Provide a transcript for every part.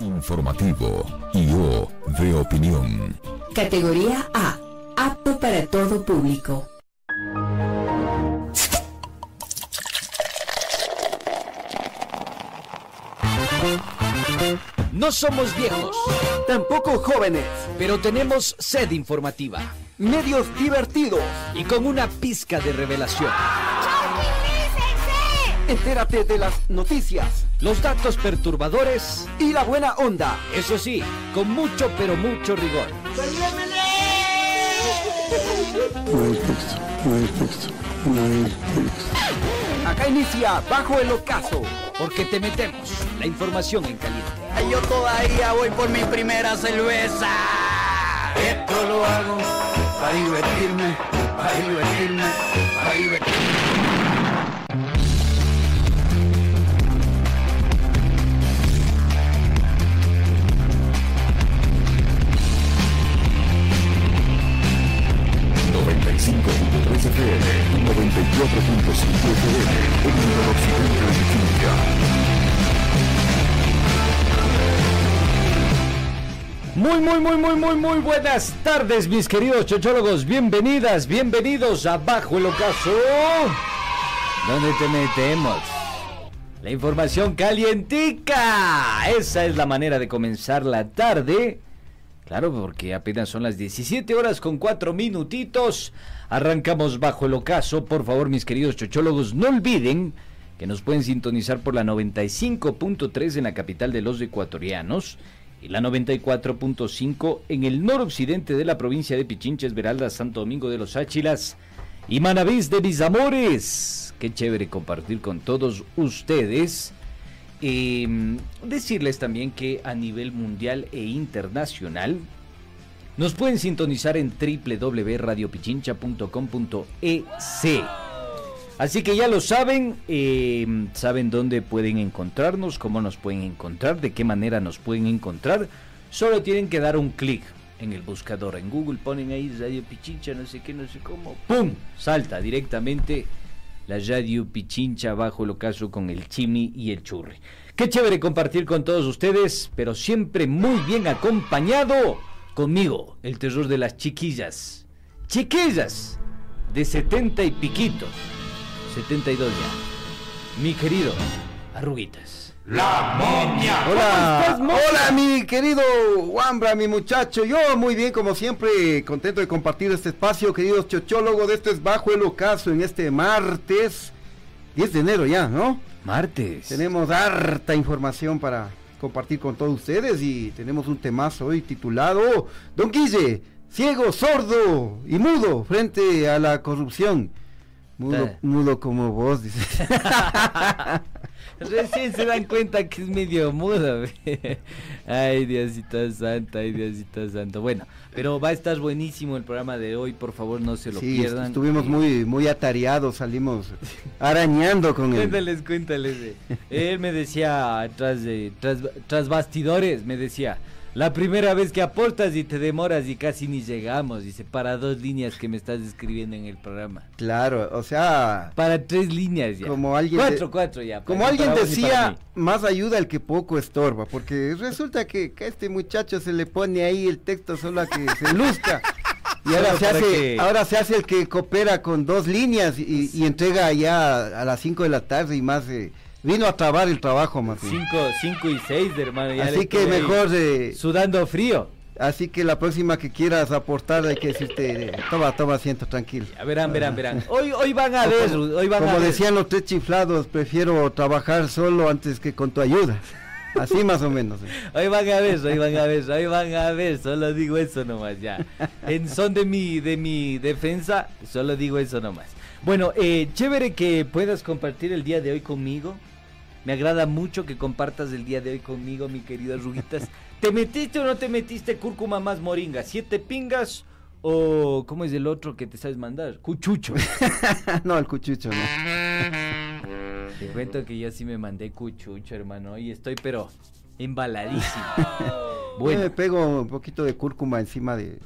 Informativo y O de opinión. Categoría A. Apto para todo público. No somos viejos, tampoco jóvenes, pero tenemos sed informativa. Medios divertidos y con una pizca de revelación. Entérate de las noticias, los datos perturbadores y la buena onda. Eso sí, con mucho pero mucho rigor. Acá inicia Bajo el Ocaso, porque te metemos la información en caliente. Yo todavía voy por mi primera cerveza. Esto lo hago para divertirme, para divertirme, para divertirme. Muy, muy, muy, muy, muy, buenas tardes, mis queridos chochólogos. Bienvenidas, bienvenidos a Bajo el Ocaso. ¿Dónde te metemos? La información calientica. Esa es la manera de comenzar la tarde Claro, porque apenas son las 17 horas con 4 minutitos. Arrancamos bajo el ocaso. Por favor, mis queridos chochólogos, no olviden que nos pueden sintonizar por la 95.3 en la capital de los ecuatorianos la 94.5 en el noroccidente de la provincia de Pichincha, Esmeralda, Santo Domingo de los Áchilas y Manavís de mis amores. Qué chévere compartir con todos ustedes Em, decirles también que a nivel mundial e internacional nos pueden sintonizar en www.radiopichincha.com.ec. Así que ya lo saben, em, saben dónde pueden encontrarnos, cómo nos pueden encontrar, de qué manera nos pueden encontrar. Solo tienen que dar un clic en el buscador. En Google ponen ahí Radio Pichincha, no sé qué, no sé cómo. ¡Pum! Salta directamente la radio Pichincha bajo el ocaso con el chimney y el churri. Qué chévere compartir con todos ustedes, pero siempre muy bien acompañado conmigo, el terror de las chiquillas. Chiquillas de 70 y piquito, 72 ya. Mi querido Arruguitas. La momia. Hola, hola mi querido Wambra, mi muchacho. Yo muy bien, como siempre, contento de compartir este espacio, queridos chochólogos. De esto es Bajo el Ocaso en este martes 10 de enero ya, ¿no? Martes. Tenemos harta información para compartir con todos ustedes y tenemos un temazo hoy titulado Don Guille, ciego, sordo y mudo frente a la corrupción. Mudo, mudo como vos, dice. Recién se dan cuenta que es medio mudo. ay, Diosito Santo, ay, Diosito Santo. Bueno, pero va a estar buenísimo el programa de hoy, por favor no se lo sí, pierdan. Estuvimos muy, muy atareados, salimos arañando con él. Cuéntales, cuéntales. Él me decía, tras, de, tras, tras bastidores, me decía, la primera vez que aportas y te demoras y casi ni llegamos, dice, para dos líneas que me estás escribiendo en el programa. Claro, o sea... Para tres líneas ya. Como alguien... Cuatro, cuatro ya. Como alguien decía, más ayuda el que poco estorba, porque resulta que, a este muchacho se le pone ahí el texto solo a que se luzca. Y ahora se, hace, ahora se hace el que coopera con dos líneas y, entrega ya a las cinco de la tarde y más... Eh, Vino a trabar el trabajo, más Cinco, cinco y seis, hermano. así que mejor... Eh, sudando frío. Así que la próxima que quieras aportar hay que decirte, toma, toma asiento tranquilo. A verán, verán, verán. Hoy, hoy van a ver, hoy van Como a decían los tres chiflados, prefiero trabajar solo antes que con tu ayuda. Así más o menos. Eh. Hoy van a ver, hoy van a ver, hoy van a ver, solo digo eso nomás ya. En son de mi, de mi defensa, solo digo eso nomás. Bueno, eh, chévere que puedas compartir el día de hoy conmigo. Me agrada mucho que compartas el día de hoy conmigo, mi querido Ruguitas. ¿Te metiste o no te metiste cúrcuma más moringa? ¿Siete pingas o cómo es el otro que te sabes mandar? Cuchucho. no, el cuchucho no. Te cuento que yo sí me mandé cuchucho, hermano, y estoy pero embaladísimo. bueno. Yo me pego un poquito de cúrcuma encima de,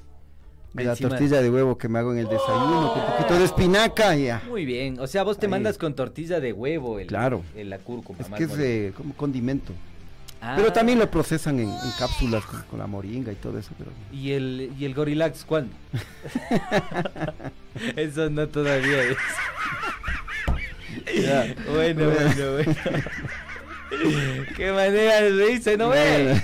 la tortilla de huevo que me hago en el desayuno, con un poquito de espinaca ya. Muy bien, o sea, vos te mandas con tortilla de huevo el, claro. la cúrcuma. Es que es como condimento. Pero Ah. también lo procesan en, en cápsulas con, con la moringa y todo eso. Pero... ¿Y el, y el Gorilax cuándo? Eso no todavía es. Ya. Bueno, bueno, bueno. Qué manera de reírse, ¿no Bueno.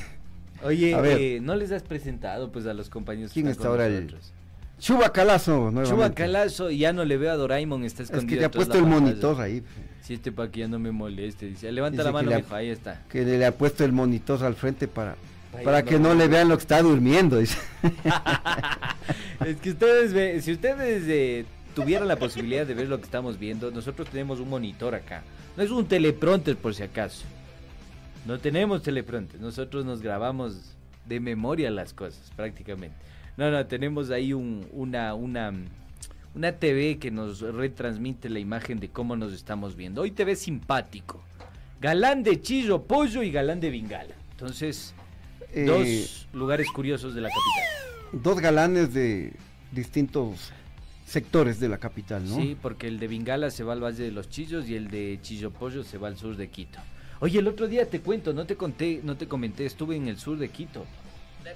Oye, A ver. eh, ¿no les has presentado pues a los compañeros que ¿Quién están está ahora el- nosotros? Chuba Calazo, nuevamente. Chuba Calazo, y ya no le veo a Doraemon, está Es escondido. que le ha puesto el monitor ahí. Sí, este para que ya no me moleste. Dice, levanta Dice la mano, mijo, ahí está. Que le, le ha puesto el monitor al frente para, Para para que que no- no le vean lo que está durmiendo. dice. es que ustedes, ve- si ustedes eh, tuvieran la posibilidad de ver lo que estamos viendo, nosotros tenemos un monitor acá. No es un teleprompter por si acaso. No tenemos teleprompter, nosotros nos grabamos de memoria las cosas prácticamente. No, no, tenemos ahí un- una, una, una TV que nos retransmite la imagen de cómo nos estamos viendo. Hoy te ves simpático. Galán de chillo, pollo y galán de bingala. Entonces, Eh, dos lugares curiosos de la capital. dos galanes de distintos sectores de la capital, ¿no? Sí, porque el de Bingala se va al Valle de los Chillos y el de Chillo Pollo se va al sur de Quito. Oye, el otro día te cuento, no te conté, no te comenté, estuve en el sur de Quito.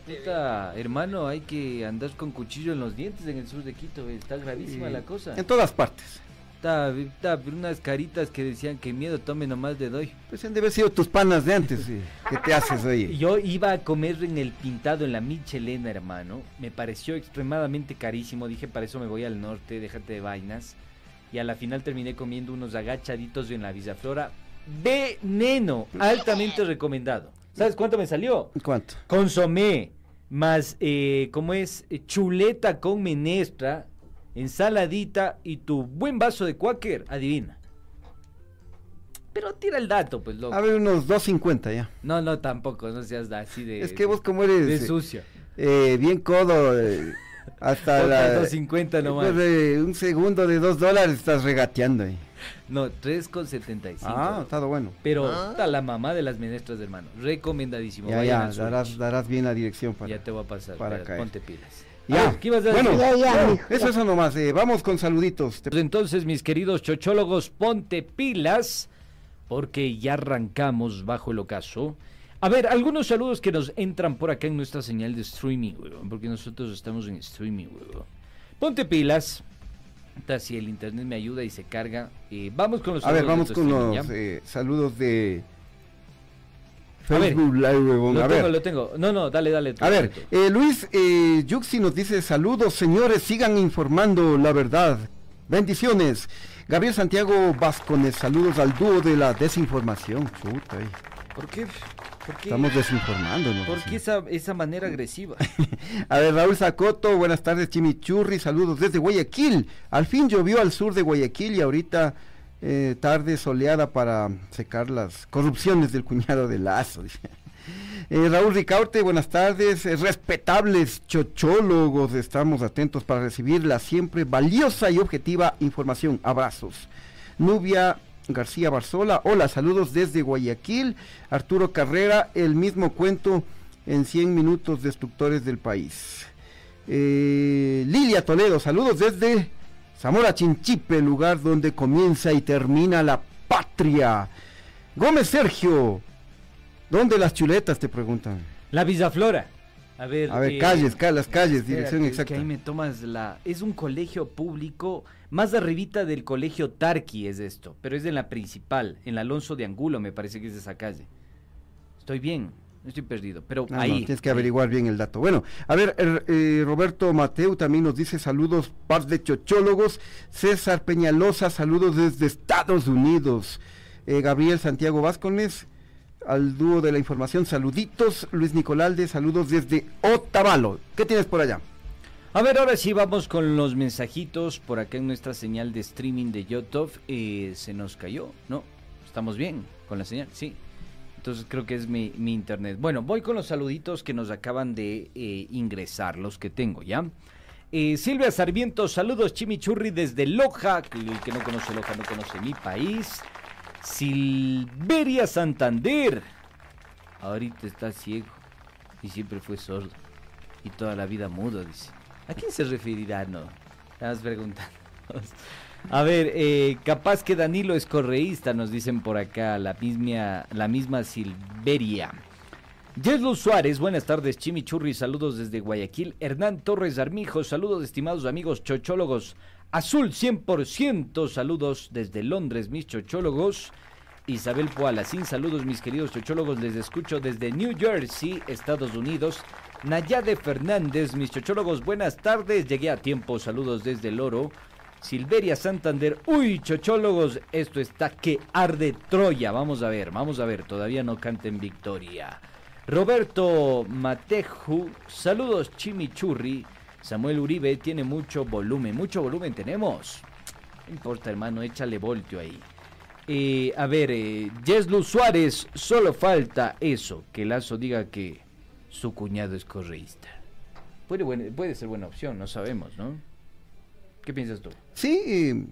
Puta, hermano, hay que andar con cuchillo en los dientes en el sur de Quito, está gravísima Y la cosa. En todas partes. Está, está unas caritas que decían que miedo, tome nomás de doy. Pues han de haber sido tus panas de antes. sí. ¿Qué te haces, oye? Yo iba a comer en el pintado en la Michelena, hermano. Me pareció extremadamente carísimo. Dije, para eso me voy al norte, déjate de vainas. Y a la final terminé comiendo unos agachaditos en la Villaflora. Veneno, altamente recomendado. ¿Sabes cuánto me salió? ¿Cuánto? Consomé, más, eh, ¿cómo es? Chuleta con menestra, ensaladita y tu buen vaso de cuáquer, adivina. Pero tira el dato, pues, loco. A ver, unos 2.50 ya. No, no, tampoco, no seas así de... Es que vos como eres De eh, sucio. eh, bien codo, eh, hasta la... 2.50 nomás. pues, eh, un segundo de 2 dólares estás regateando ahí. No, 3,75. Ah, está bueno. Pero está la mamá de las menestras, hermano. Recomendadísimo. Ya, ya, darás, darás bien la dirección para... Ya te voy a pasar. para espera, caer. Ponte pilas. Ya. Ver, ¿Qué ibas a bueno, decir? bueno, eso, eso nomás. eh, vamos con saluditos. Pues entonces, mis queridos chochólogos, ponte pilas, porque ya arrancamos bajo el ocaso. A ver, algunos saludos que nos entran por acá en nuestra señal de streaming, weón, porque nosotros estamos en streaming, weón. Ponte pilas. Si el internet me ayuda y se carga. eh, vamos con los A ver, saludos vamos de con los eh, saludos de A ver, Facebook Live. ¿ya? A Lo tengo, ver, lo tengo. No, no, dale, dale. a ver, eh, Luis eh, Yuxi nos dice saludos, señores, sigan informando la verdad. Bendiciones. Gabriel Santiago Vascones, saludos al dúo de la desinformación. Chuta. ¿Por qué? Estamos desinformándonos. ¿Por qué esa, esa manera agresiva? A ver, Raúl Zacoto, buenas tardes, Chimichurri, saludos desde Guayaquil. Al fin llovió al sur de Guayaquil y ahorita eh, tarde soleada para secar las corrupciones del cuñado de Lazo. Eh, Raúl Ricaurte, buenas tardes. Eh, respetables chochólogos, estamos atentos para recibir la siempre valiosa y objetiva información. Abrazos. Nubia García Barzola, hola, saludos desde Guayaquil. Arturo Carrera, el mismo cuento en 100 minutos destructores del país. Eh, Lilia Toledo, saludos desde Zamora Chinchipe, lugar donde comienza y termina la patria. Gómez Sergio, ¿dónde las chuletas? Te preguntan. La Villaflora. A ver, A ver, eh, calles, ca- las calles, dirección exacta. Que ahí me tomas la. Es un colegio público, más arribita del colegio Tarqui es esto, pero es en la principal, en la Alonso de Angulo, me parece que es esa calle. Estoy bien, no estoy perdido, pero Ah, no, ahí. tienes que ahí. averiguar bien el dato. Bueno, a ver, er- eh, Roberto Mateu también nos dice saludos, par de chochólogos. César Peñalosa, saludos desde Estados Unidos. Eh, Gabriel Santiago Vázquez, al dúo de la información, saluditos. Luis Nicolalde, saludos desde Otavalo. ¿Qué tienes por allá? A ver, ahora sí vamos con los mensajitos por acá en nuestra señal de streaming de YouTube. Eh, se nos cayó, ¿no? ¿Estamos bien con la señal? Sí. Entonces creo que es mi, internet. Bueno, voy con los saluditos que nos acaban de eh, ingresar, los que tengo, ¿ya? Eh, Silvia Sarmiento, saludos Chimichurri desde Loja. El que no conoce Loja no conoce mi país. Silveria Santander. Ahorita está ciego y siempre fue sordo. Y toda la vida mudo, dice. ¿A quién se referirá? No. Estamos preguntando. A ver, eh, capaz que Danilo es correísta, nos dicen por acá, la misma, la misma Silveria. Yeslu Suárez, buenas tardes, Chimichurri, saludos desde Guayaquil. Hernán Torres Armijo, saludos estimados amigos chochólogos. Azul 100%, saludos desde Londres, mis chochólogos. Isabel Poalacín, saludos mis queridos chochólogos, les escucho desde New Jersey, Estados Unidos. Nayade Fernández, mis chochólogos, buenas tardes, llegué a tiempo, saludos desde el Oro. Silveria Santander, uy, chochólogos, esto está que arde Troya, vamos a ver, vamos a ver, todavía no canten victoria. Roberto Mateju, saludos Chimichurri. Samuel Uribe tiene mucho volumen, mucho volumen tenemos. No importa, hermano, échale voltio ahí. Eh, a ver, eh, Suárez, solo falta eso, que Lazo diga que su cuñado es correísta. Puede, puede ser buena opción, no sabemos, ¿no? ¿Qué piensas tú? Sí,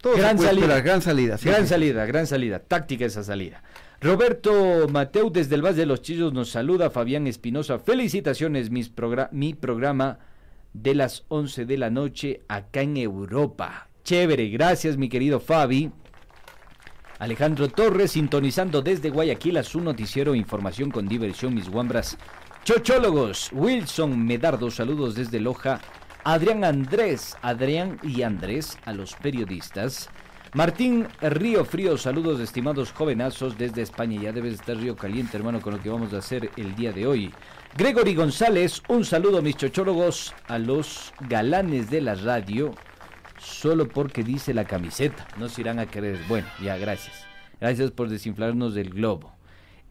todo gran, salida, gran salida. gran salida, gran salida, táctica esa salida. Roberto Mateu desde el Valle de los Chillos nos saluda. Fabián Espinosa, felicitaciones, mis mi programa de las 11 de la noche acá en Europa. Chévere, gracias mi querido Fabi. Alejandro Torres, sintonizando desde Guayaquil a su noticiero Información con Diversión, mis guambras. Chochólogos, Wilson Medardo, saludos desde Loja. Adrián Andrés, Adrián y Andrés, a los periodistas. Martín Río Frío, saludos estimados jovenazos desde España. Ya debes estar río caliente, hermano, con lo que vamos a hacer el día de hoy. Gregory González, un saludo mis chochólogos, a los galanes de la radio, solo porque dice la camiseta. No se irán a querer. Bueno, ya, gracias. Gracias por desinflarnos del globo.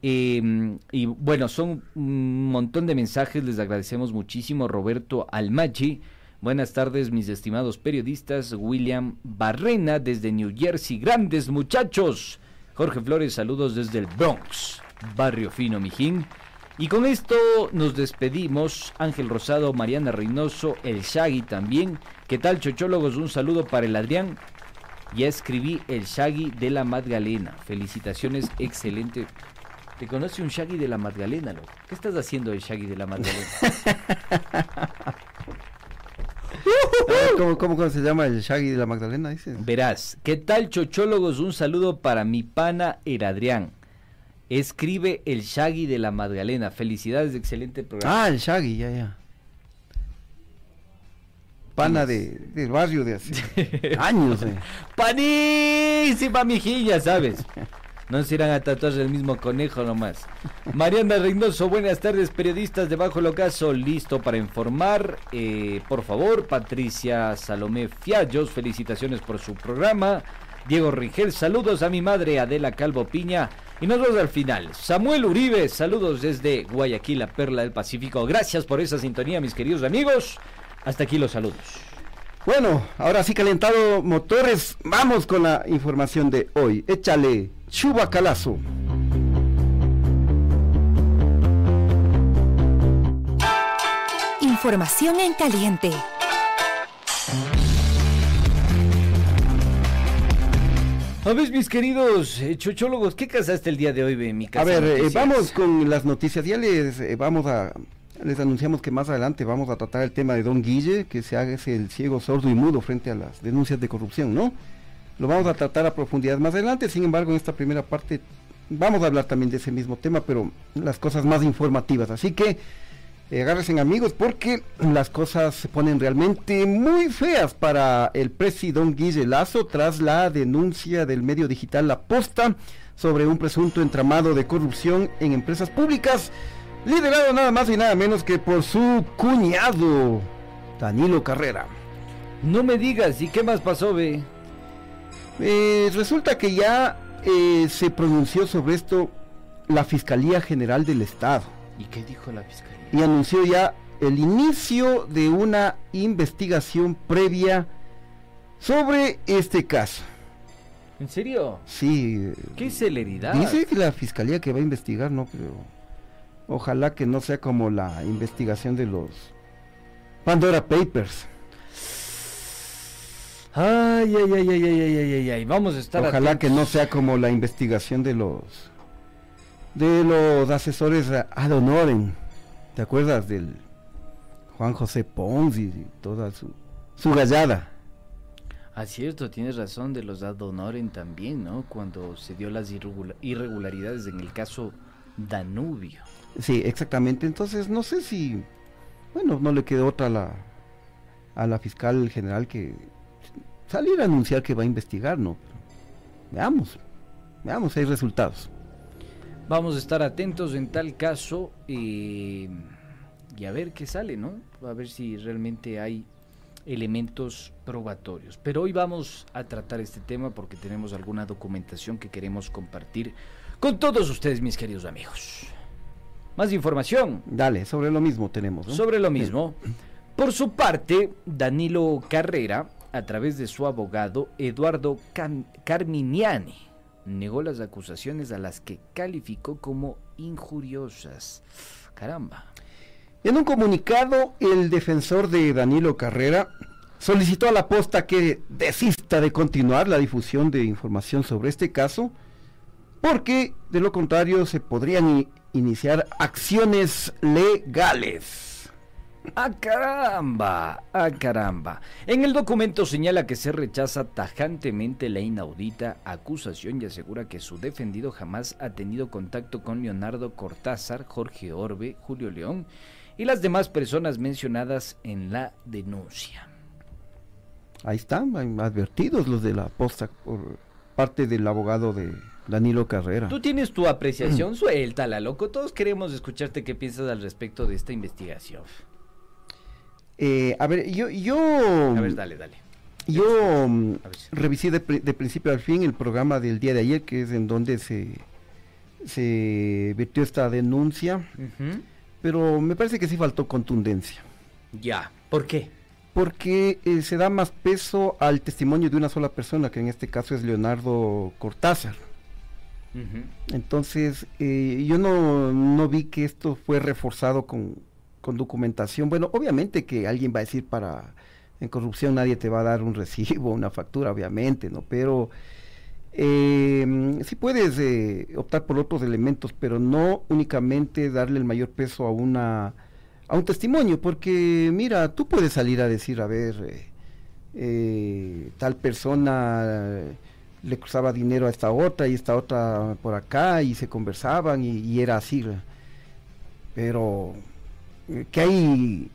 Em, y bueno, son un montón de mensajes, les agradecemos muchísimo. Roberto Almachi, Buenas tardes, mis estimados periodistas. William Barrena desde New Jersey. Grandes muchachos. Jorge Flores, saludos desde el Bronx, Barrio Fino Mijín. Y con esto nos despedimos. Ángel Rosado, Mariana Reynoso, el Shaggy también. ¿Qué tal, chochólogos? Un saludo para el Adrián. Ya escribí el Shaggy de la Magdalena. Felicitaciones, excelente. ¿Te conoce un Shaggy de la Magdalena, loco? ¿Qué estás haciendo el Shaggy de la Magdalena? ¿Cómo, se llama el Shaggy de la Magdalena? Verás, ¿qué tal, chochólogos? Un saludo para mi pana Eradrián. Escribe el Shaggy de la Magdalena. Felicidades, excelente programa. Ah, el Shaggy, ya, ya. Pana de, del barrio de hace años. Eh. Panísima mijilla, ¿sabes? No se irán a tatuar el mismo conejo nomás. Mariana Reynoso, buenas tardes, periodistas de Bajo el Ocaso, listo para informar. Eh, por favor, Patricia Salomé Fiallos, felicitaciones por su programa. Diego Rigel, saludos a mi madre Adela Calvo Piña. Y nos vemos al final. Samuel Uribe, saludos desde Guayaquil, la perla del Pacífico. Gracias por esa sintonía, mis queridos amigos. Hasta aquí los saludos. Bueno, ahora sí calentado motores, vamos con la información de hoy. Échale. Chubacalazo. Información en caliente. A ver, mis queridos eh, chochólogos, ¿qué casaste el día de hoy mi casa? A ver, eh, vamos con las noticias. Ya les eh, vamos a les anunciamos que más adelante vamos a tratar el tema de Don Guille, que se haga el ciego, sordo y mudo frente a las denuncias de corrupción, ¿no? Lo vamos a tratar a profundidad más adelante, sin embargo en esta primera parte vamos a hablar también de ese mismo tema, pero las cosas más informativas. Así que eh, agárrense amigos porque las cosas se ponen realmente muy feas para el presidente Guille Lazo tras la denuncia del medio digital La Posta sobre un presunto entramado de corrupción en empresas públicas, liderado nada más y nada menos que por su cuñado, Danilo Carrera. No me digas, ¿y qué más pasó, ve? Eh, resulta que ya eh, se pronunció sobre esto la Fiscalía General del Estado. ¿Y qué dijo la Fiscalía? Y anunció ya el inicio de una investigación previa sobre este caso. ¿En serio? Sí. ¿Qué celeridad? Dice que la Fiscalía que va a investigar, no, pero ojalá que no sea como la investigación de los Pandora Papers. Ay, ay, ay, ay, ay, ay, ay, ay, vamos a estar Ojalá que no sea como la investigación de los de los asesores ad honorem. ¿Te acuerdas del Juan José Pons y toda su, su gallada? Ah, cierto, tienes razón de los ad honorem también, ¿no? Cuando se dio las irregularidades en el caso Danubio. Sí, exactamente. Entonces, no sé si, bueno, no le quedó otra a la, a la fiscal general que salir a anunciar que va a investigar, ¿no? veamos, veamos, hay resultados. Vamos a estar atentos en tal caso y a ver qué sale, ¿no? A ver si realmente hay elementos probatorios. Pero hoy vamos a tratar este tema porque tenemos alguna documentación que queremos compartir con todos ustedes, mis queridos amigos. Más información. Dale, sobre lo mismo tenemos. Sobre lo mismo. Por su parte, Danilo Carrera, a través de su abogado Eduardo Carminiani, negó las acusaciones a las que calificó como injuriosas. Caramba. En un comunicado, el defensor de Danilo Carrera solicitó a la posta que desista de continuar la difusión de información sobre este caso, porque de lo contrario se podrían iniciar acciones legales. ¡Ah, caramba! ¡Ah, caramba! En el documento señala que se rechaza tajantemente la inaudita acusación y asegura que su defendido jamás ha tenido contacto con Leonardo Cortázar, Jorge Orbe, Julio León y las demás personas mencionadas en la denuncia. Ahí están, advertidos los de la posta por parte del abogado de Danilo Carrera. Tú tienes tu apreciación, suéltala, loco. Todos queremos escucharte qué piensas al respecto de esta investigación. Eh, a ver, yo, yo... A ver, dale, dale. Yo mm, revisé de, principio al fin el programa del día de ayer, que es en donde se, se vertió esta denuncia pero me parece que sí faltó contundencia. Ya, ¿por qué? Porque eh, se da más peso al testimonio de una sola persona, que en este caso es Leonardo Cortázar. Entonces, eh, yo no, vi que esto fue reforzado con, con, documentación. Bueno, obviamente que alguien va a decir para, en corrupción nadie te va a dar un recibo, una factura, obviamente, ¿no? Pero eh, sí puedes eh, optar por otros elementos, pero no únicamente darle el mayor peso a una a un testimonio, porque mira, tú puedes salir a decir, a ver, eh, eh, tal persona le cruzaba dinero a esta otra y esta otra por acá y se conversaban y, era así. Pero, ¿qué hay,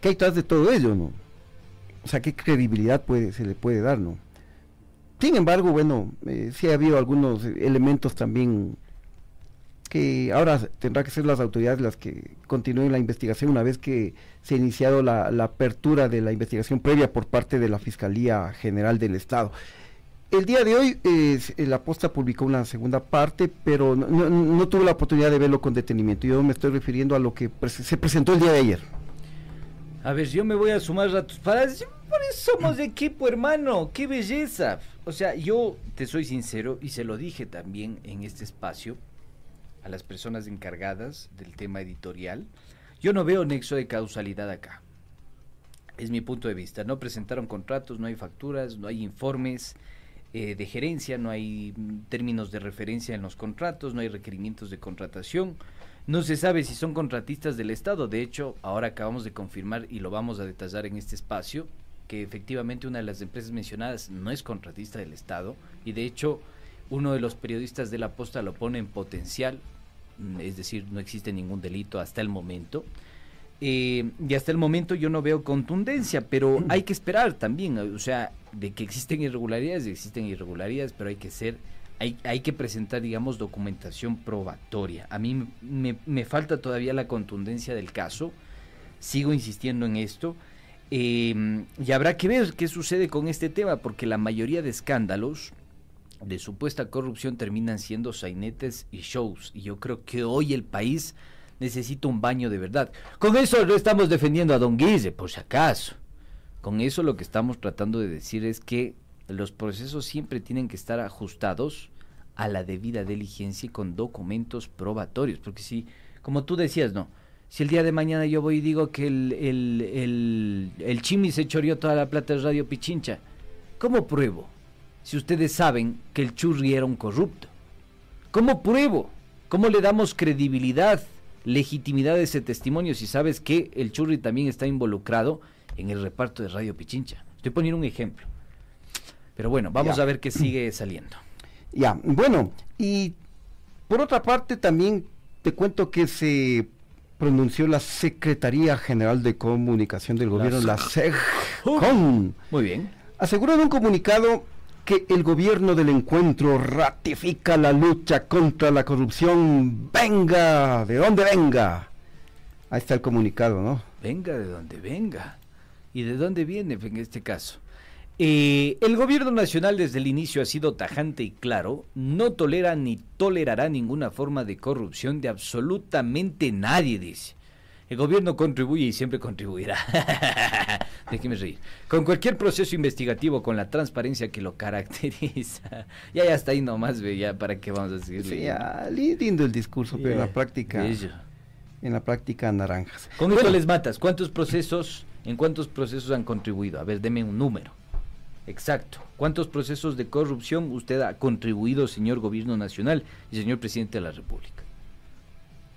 ¿qué hay detrás de todo ello, no? O sea, ¿qué credibilidad puede, se le puede dar, no? Sin embargo, bueno, eh, sí ha habido algunos elementos también que ahora tendrá que ser las autoridades las que continúen la investigación una vez que se ha iniciado la, apertura de la investigación previa por parte de la Fiscalía General del Estado. El día de hoy eh, la posta publicó una segunda parte, pero no, tuve la oportunidad de verlo con detenimiento. Yo me estoy refiriendo a lo que se presentó el día de ayer. A ver, yo me voy a sumar a tus palabras. Por eso somos de equipo, hermano. ¡Qué belleza! O sea, yo te soy sincero y se lo dije también en este espacio a las personas encargadas del tema editorial. Yo no veo nexo de causalidad acá. Es mi punto de vista. No presentaron contratos, no hay facturas, no hay informes eh, de gerencia, no hay términos de referencia en los contratos, no hay requerimientos de contratación. No se sabe si son contratistas del Estado. De hecho, ahora acabamos de confirmar y lo vamos a detallar en este espacio que efectivamente una de las empresas mencionadas no es contratista del Estado y de hecho uno de los periodistas de la posta lo pone en potencial, mm, es decir, no existe ningún delito hasta el momento. Eh, y hasta el momento yo no veo contundencia, pero hay que esperar también, o sea, de que existen irregularidades, existen irregularidades, pero hay que ser hay, hay que presentar, digamos, documentación probatoria. A mí me, me, falta todavía la contundencia del caso, sigo insistiendo en esto, em, y habrá que ver qué sucede con este tema, porque la mayoría de escándalos de supuesta corrupción terminan siendo sainetes y shows, y yo creo que hoy el país necesita un baño de verdad. Con eso no estamos defendiendo a Don Guise, por si acaso. Con eso lo que estamos tratando de decir es que los procesos siempre tienen que estar ajustados a la debida diligencia y con documentos probatorios, porque si, como tú decías, no, si el día de mañana yo voy y digo que el, el, el, Chimi se choreó toda la plata de Radio Pichincha, ¿cómo pruebo? Si ustedes saben que el Churri era un corrupto. ¿Cómo pruebo? ¿Cómo le damos credibilidad, legitimidad a ese testimonio si sabes que el Churri también está involucrado en el reparto de Radio Pichincha? Estoy poniendo un ejemplo. Pero bueno, vamos a ver qué sigue saliendo. Ya, bueno, y Por otra parte, también te cuento que se pronunció la Secretaría General de Comunicación del Gobierno, la, SEGCOM. Muy bien. Aseguró en un comunicado que el gobierno del encuentro ratifica la lucha contra la corrupción, venga, de donde venga. Ahí está el comunicado, ¿no? Venga de donde venga. ¿Y de dónde viene en este caso? Eh, el gobierno nacional desde el inicio ha sido tajante y claro, no tolera ni tolerará ninguna forma de corrupción de absolutamente nadie, dice. El gobierno contribuye y siempre contribuirá. Déjeme reír. Con cualquier proceso investigativo, con la transparencia que lo caracteriza. ya, ya está ahí nomás, ve, ya para qué vamos a seguir. Sí, ya, lindo el discurso, pero en la práctica. En la práctica, naranjas. Con esto les matas. ¿Cuántos procesos, en cuántos procesos han contribuido? A ver, deme un número. Exacto. ¿Cuántos procesos de corrupción usted ha contribuido, señor Gobierno Nacional y señor Presidente de la República?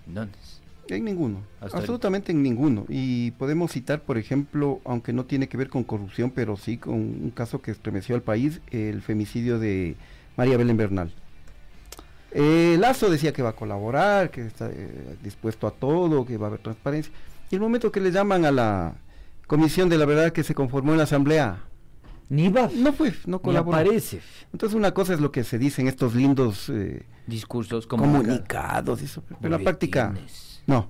¿Dónde? En ninguno, absolutamente en ninguno. Y podemos citar, por ejemplo, aunque no tiene que ver con corrupción, pero sí con un caso que estremeció al país, el femicidio de María Belén Bernal. Eh, Lazo decía que va a colaborar, que está eh, dispuesto a todo, que va a haber transparencia. Y el momento que le llaman a la Comisión de la Verdad que se conformó en la Asamblea, ni va. No fue, no colaboró. aparece. Entonces una cosa es lo que se dice en estos lindos eh, discursos comunicados, eso, pero en la práctica no,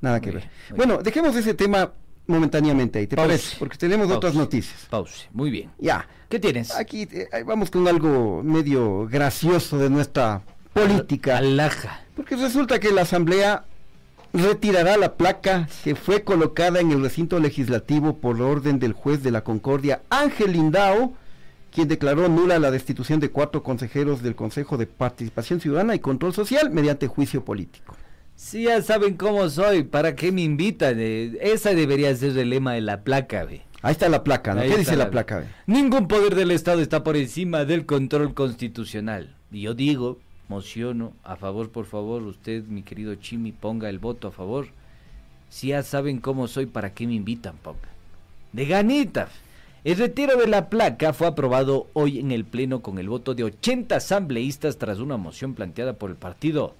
nada que ver. Bueno, dejemos ese tema momentáneamente ahí, ¿te parece? Porque tenemos otras noticias. Pause, muy bien. Ya. ¿Qué tienes? Aquí eh, vamos con algo medio gracioso de nuestra política. Alaja. Porque resulta que la Asamblea retirará la placa que fue colocada en el recinto legislativo por orden del juez de la Concordia, Ángel Lindao, quien declaró nula la destitución de cuatro consejeros del Consejo de Participación Ciudadana y Control Social mediante juicio político. Si ya saben cómo soy, ¿para qué me invitan? Eh, esa debería ser el lema de la placa, ve. Ahí está la placa, ¿no? ¿Qué dice la, placa? Ningún poder del Estado está por encima del control constitucional. Y yo digo, mociono a favor, por favor, usted, mi querido Chimi, ponga el voto a favor. Si ya saben cómo soy, ¿para qué me invitan? Ponga. De ganita. El retiro de la placa fue aprobado hoy en el Pleno con el voto de 80 asambleístas tras una moción planteada por el Partido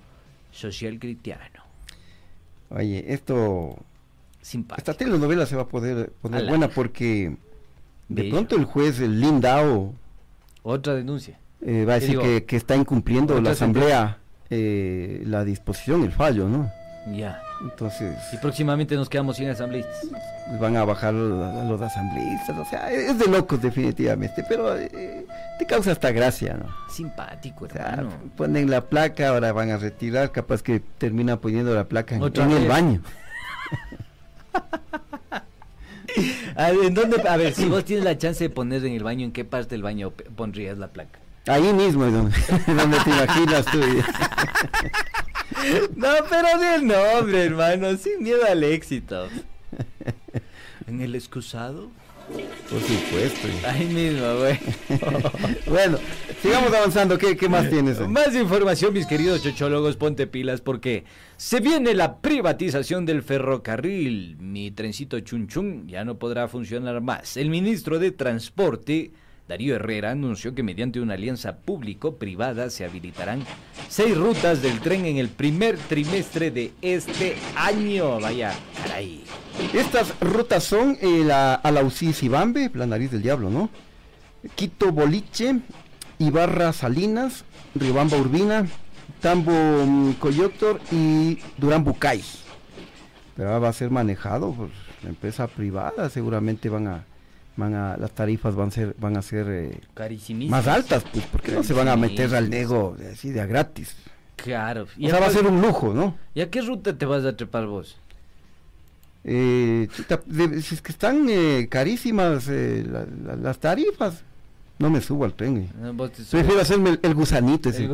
Social Cristiano. Oye, esto... Simpático. Esta telenovela se va a poder poner buena porque de pronto el juez el Lindao... Otra denuncia eh, va a decir que, está incumpliendo la asamblea eh, la disposición, el fallo, ¿no? Ya. Entonces. Y próximamente nos quedamos sin asambleístas. Van a bajar a los asambleístas, o sea, es de locos definitivamente, pero eh, te causa hasta gracia, ¿no? Simpático, ponen la placa, ahora van a retirar, capaz que termina poniendo la placa en, el baño. ¿en dónde, a ver, si vos tienes la chance de poner en el baño, ¿en qué parte del baño pondrías la placa? Ahí mismo es donde, te imaginas tú. no, pero el nombre, hermano, sin miedo al éxito. ¿En el excusado? Por supuesto. Ahí mismo, güey. bueno, sigamos avanzando. ¿Qué, qué más tienes? Más información, mis queridos chochólogos, ponte pilas porque se viene la privatización del ferrocarril. Mi trencito chun chun ya no podrá funcionar más. El ministro de Transporte Darío Herrera anunció que mediante una alianza público-privada se habilitarán seis rutas del tren en el primer trimestre de este año. Vaya, caray. Estas rutas son eh, la Alausí Sibambe, la nariz del diablo, ¿no? Quito Boliche, Ibarra Salinas, Riobamba Urbina, Tambo mm, Coyotor y Durán Bucay. Pero va a ser manejado por la empresa privada, seguramente van a van a, las tarifas van a ser, van a ser eh, más altas, pues, porque no se van a meter al nego así de a gratis. Claro. Y o sea, va a ser un lujo, ¿no? ¿Y a qué ruta te vas a trepar vos? Eh, si es que están eh, carísimas eh, las tarifas, no me subo al tren. Prefiero hacerme el, gusanito, ese,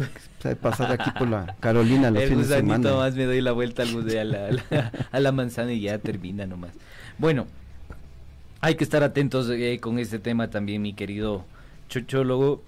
pasar aquí por la Carolina los el gusanito más me doy la vuelta al, a, la, a la manzana y ya termina nomás. Bueno, hay que estar atentos eh, con este tema también, mi querido chochólogo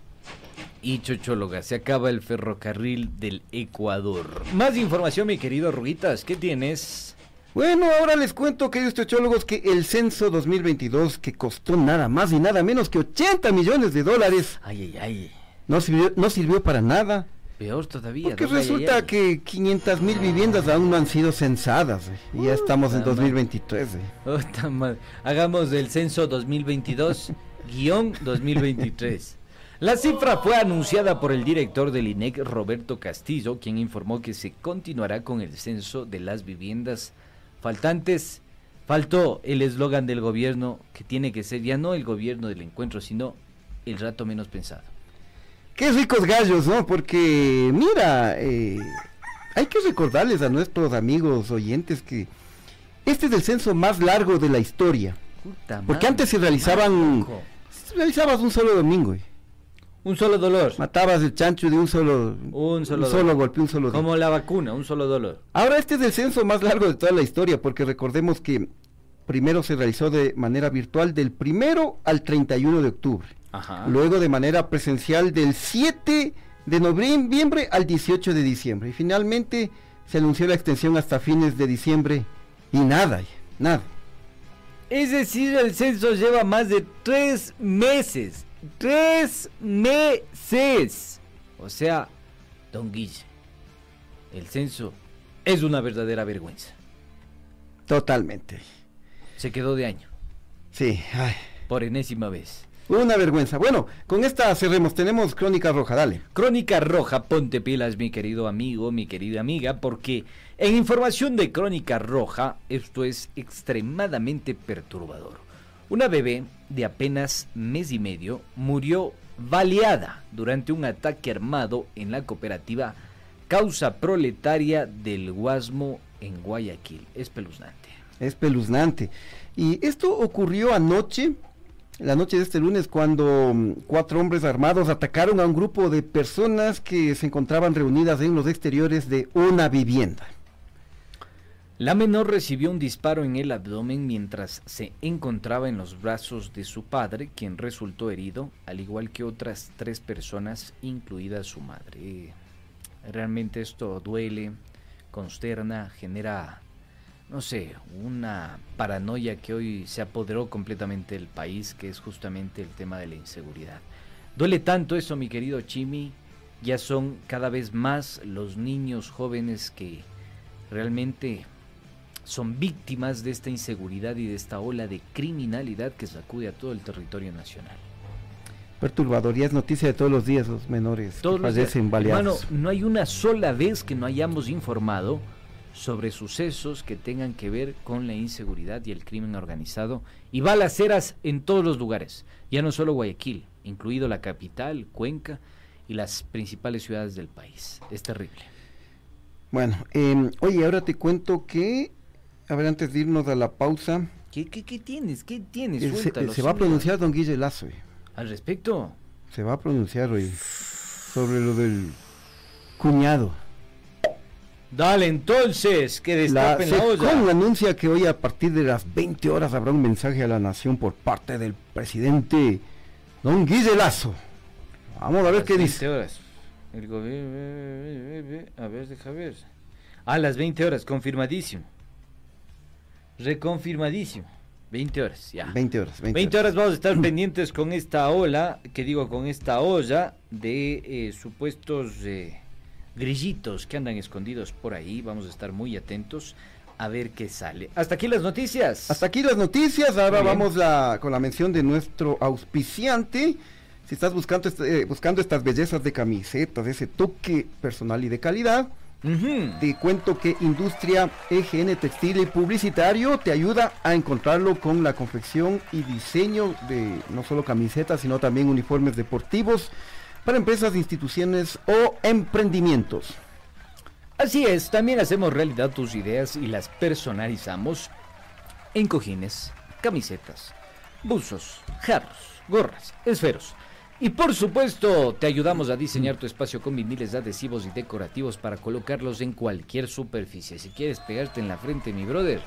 y chochóloga. Se acaba el ferrocarril del Ecuador. Más información, mi querido Ruitas, ¿qué tienes? Bueno, ahora les cuento, queridos chochólogos, que el censo 2022, que costó nada más y nada menos que 80 millones de dólares, ay, ay, ay. No, sirvió, no sirvió para nada. Peor todavía. Porque resulta que 500 mil viviendas aún no han sido censadas eh, y ya estamos en 2023. Eh. Hagamos el censo 2022-2023. La cifra fue anunciada por el director del INEC, Roberto Castillo, quien informó que se continuará con el censo de las viviendas faltantes. Faltó el eslogan del gobierno que tiene que ser ya no el gobierno del encuentro, sino el rato menos pensado. Qué ricos gallos, ¿no? Porque, mira, eh, hay que recordarles a nuestros amigos oyentes que este es el censo más largo de la historia. porque antes se realizaban... Se realizabas un solo domingo. Un solo dolor. Matabas el chancho de un solo, un solo, solo golpe, un solo Como la vacuna, un solo dolor. Ahora este es el censo más largo de toda la historia, porque recordemos que primero se realizó de manera virtual del primero al 31 de octubre. Luego de manera presencial del 7 de noviembre al 18 de diciembre. Y finalmente se anunció la extensión hasta fines de diciembre y nada, nada. Es decir, el censo lleva más de tres meses Tres meses. O sea, don Guille, el censo es una verdadera vergüenza. Totalmente. Se quedó de año. Sí. Por enésima vez. Una vergüenza. Bueno, con esta cerremos. Tenemos Crónica Roja, dale. Crónica Roja, ponte pilas, mi querido amigo, mi querida amiga, porque en información de Crónica Roja, esto es extremadamente perturbador. Una bebé de apenas mes y medio murió baleada durante un ataque armado en la cooperativa Causa Proletaria del Guasmo en Guayaquil. Espeluznante. Espeluznante. Y esto ocurrió anoche, la noche de este lunes, cuando mm, cuatro hombres armados atacaron a un grupo de personas que se encontraban reunidas en los exteriores de una vivienda. La menor recibió un disparo en el abdomen mientras se encontraba en los brazos de su padre, quien resultó herido, al igual que otras tres personas, incluida su madre. Realmente esto duele, consterna, genera, no sé, una paranoia que hoy se apoderó completamente del país, que es justamente el tema de la inseguridad. Duele tanto eso, mi querido Chimi, ya son cada vez más los niños jóvenes que realmente son víctimas de esta inseguridad y de esta ola de criminalidad que sacude a todo el territorio nacional. Perturbador, y es noticia de todos los días los menores todos fallecen baleados. Hermano, no hay una sola vez que no hayamos informado sobre sucesos que tengan que ver con la inseguridad y el crimen organizado y balaceras en todos los lugares, ya no solo Guayaquil, incluido la capital, Cuenca y las principales ciudades del país. Es terrible. Bueno, eh, oye, ahora te cuento que a ver, antes de irnos a la pausa. ¿Qué, qué, qué tienes? ¿Qué tienes? Se, se, va a pronunciar don Guille Lazo. ¿Al respecto? Se va a pronunciar hoy sobre lo del cuñado. Dale entonces, que destapen la, la anuncia que hoy a partir de las 20 horas habrá un mensaje a la nación por parte del presidente don Guille Lazo. Vamos a ver qué dice. horas. El gobierno... A ver, deja ver. A las 20 horas, confirmadísimo. Reconfirmadísimo. 20 horas, ya. 20 horas. 20, horas. vamos a estar pendientes con esta ola, que digo, con esta olla de eh, supuestos eh, grillitos que andan escondidos por ahí. Vamos a estar muy atentos a ver qué sale. Hasta aquí las noticias. Hasta aquí las noticias. Ahora vamos la, con la mención de nuestro auspiciante. Si estás buscando, este, eh, buscando estas bellezas de camisetas, ese toque personal y de calidad, te cuento que Industria EGN Textil y Publicitario te ayuda a encontrarlo con la confección y diseño de no solo camisetas, sino también uniformes deportivos para empresas, instituciones o emprendimientos. Así es, también hacemos realidad tus ideas y las personalizamos en cojines, camisetas, buzos, jarros, gorras, esferos y por supuesto, te ayudamos a diseñar tu espacio con viniles adhesivos y decorativos para colocarlos en cualquier superficie. Si quieres pegarte en la frente, mi brother,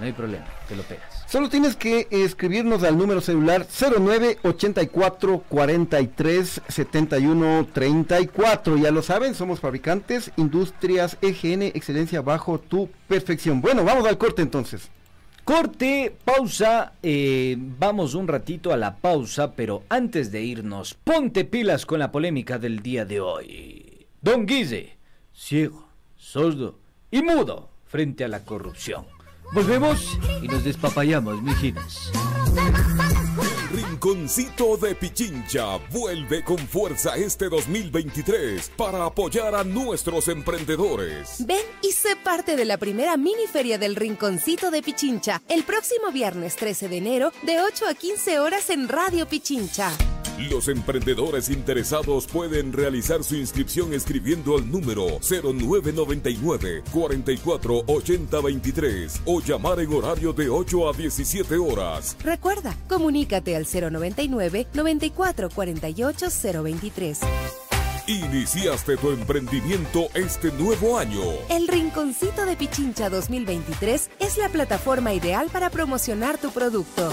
no hay problema, te lo pegas. Solo tienes que escribirnos al número celular 0984 43 71 34. Ya lo saben, somos fabricantes, industrias EGN, excelencia bajo tu perfección. Bueno, vamos al corte entonces. Corte, pausa, eh, vamos un ratito a la pausa, pero antes de irnos, ponte pilas con la polémica del día de hoy. Don Guise, ciego, sordo y mudo frente a la corrupción. Volvemos y nos despapayamos, mijinas. Rinconcito de Pichincha vuelve con fuerza este 2023 para apoyar a nuestros emprendedores. Ven y sé parte de la primera mini feria del Rinconcito de Pichincha el próximo viernes 13 de enero de 8 a 15 horas en Radio Pichincha. Los emprendedores interesados pueden realizar su inscripción escribiendo al número 0999 44 o llamar en horario de 8 a 17 horas. Recuerda, comunícate al 099 94 48 023. Iniciaste tu emprendimiento este nuevo año. El Rinconcito de Pichincha 2023 es la plataforma ideal para promocionar tu producto.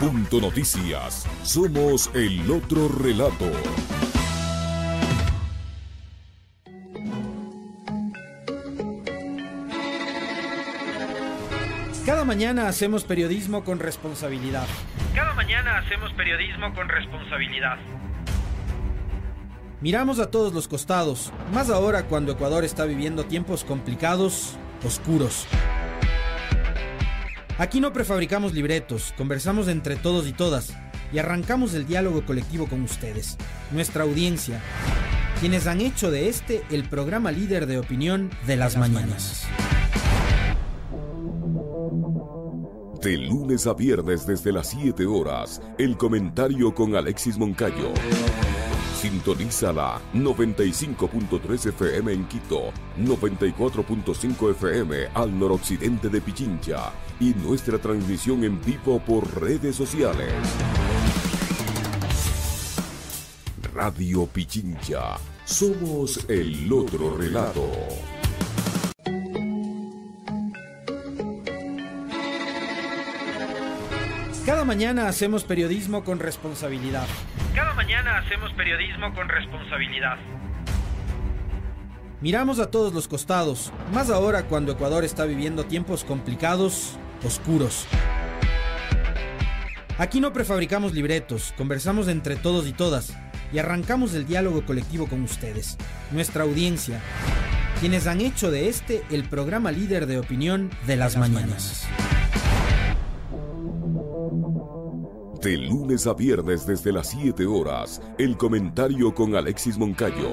Punto Noticias. Somos el otro relato. Cada mañana hacemos periodismo con responsabilidad. Cada mañana hacemos periodismo con responsabilidad. Miramos a todos los costados, más ahora cuando Ecuador está viviendo tiempos complicados, oscuros. Aquí no prefabricamos libretos, conversamos entre todos y todas y arrancamos el diálogo colectivo con ustedes, nuestra audiencia, quienes han hecho de este el programa líder de opinión de las, mañanas. De lunes a viernes desde las 7 horas, el comentario con Alexis Moncayo. Sintonízala 95.3 FM en Quito, 94.5 FM al noroccidente de Pichincha y nuestra transmisión en vivo por redes sociales. Radio Pichincha. Somos el otro relato. Cada mañana hacemos periodismo con responsabilidad. Cada mañana hacemos periodismo con responsabilidad. Miramos a todos los costados, más ahora cuando Ecuador está viviendo tiempos complicados, oscuros. Aquí no prefabricamos libretos, conversamos entre todos y todas y arrancamos el diálogo colectivo con ustedes, nuestra audiencia, quienes han hecho de este el programa líder de opinión de las, mañanas. De lunes a viernes desde las 7 horas, el comentario con Alexis Moncayo.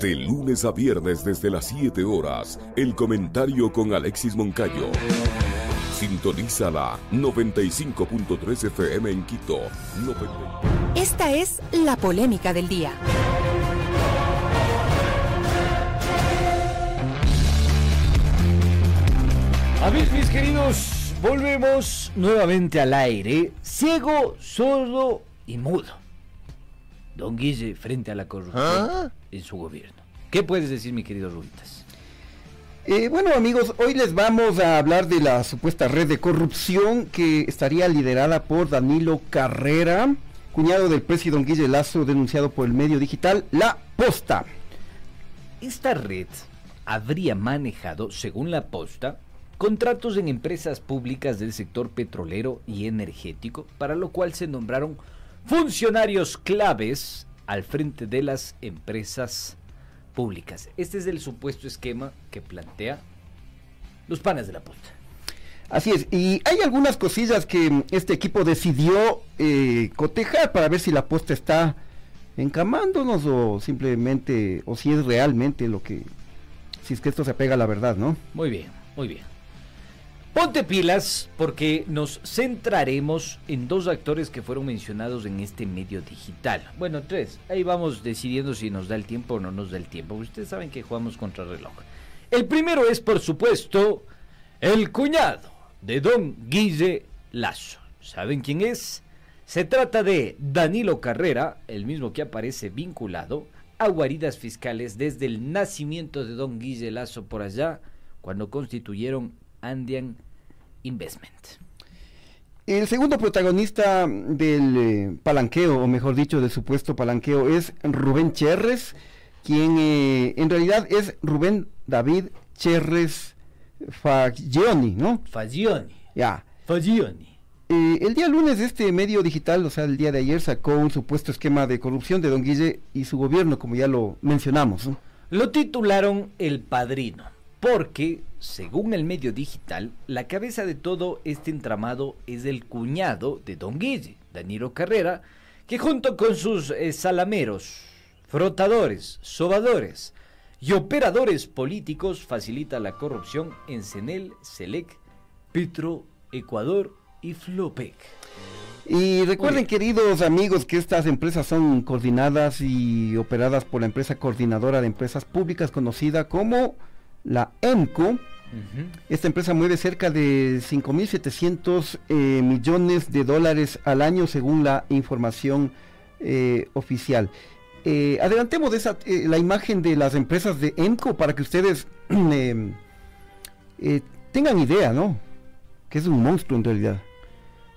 De lunes a viernes desde las 7 horas, el comentario con Alexis Moncayo. Sintonízala 95.3 FM en Quito. 90. Esta es la polémica del día. Amigos, mis queridos, volvemos nuevamente al aire. Ciego, sordo y mudo. Don Guille frente a la corrupción ¿Ah? en su gobierno. ¿Qué puedes decir, mi querido Rubitas? Eh, bueno amigos, hoy les vamos a hablar de la supuesta red de corrupción que estaría liderada por Danilo Carrera cuñado del presidente Guille Lazo, denunciado por el medio digital La Posta. Esta red habría manejado, según La Posta, contratos en empresas públicas del sector petrolero y energético, para lo cual se nombraron funcionarios claves al frente de las empresas públicas. Este es el supuesto esquema que plantea los panes de la posta. Así es, y hay algunas cosillas que este equipo decidió eh, cotejar para ver si la posta está encamándonos o simplemente, o si es realmente lo que, si es que esto se apega a la verdad, ¿no? Muy bien, muy bien. Ponte pilas porque nos centraremos en dos actores que fueron mencionados en este medio digital. Bueno, tres. Ahí vamos decidiendo si nos da el tiempo o no nos da el tiempo. Ustedes saben que jugamos contra reloj. El primero es, por supuesto, el cuñado de don Guille Lazo. ¿Saben quién es? Se trata de Danilo Carrera, el mismo que aparece vinculado a guaridas fiscales desde el nacimiento de don Guille Lazo por allá, cuando constituyeron Andian Investment. El segundo protagonista del eh, palanqueo, o mejor dicho, del supuesto palanqueo, es Rubén Cherres, quien eh, en realidad es Rubén David Cherres Fagioni, ¿no? Fagioni. Ya. Fagioni. Eh, el día lunes este medio digital, o sea, el día de ayer, sacó un supuesto esquema de corrupción de Don Guille y su gobierno, como ya lo mencionamos. Lo titularon El Padrino, porque según el medio digital, la cabeza de todo este entramado es el cuñado de Don Guille, Danilo Carrera, que junto con sus eh, salameros, frotadores, sobadores y operadores políticos facilita la corrupción en Senel, Selec, Petro, Ecuador y Flopec. Y recuerden, queridos amigos, que estas empresas son coordinadas y operadas por la empresa coordinadora de empresas públicas conocida como la EMCO. Esta empresa mueve cerca de 5.700 eh, millones de dólares al año según la información eh, oficial. Eh, adelantemos esa, la imagen de las empresas de EMCO para que ustedes tengan idea, ¿no? Que es un monstruo en realidad.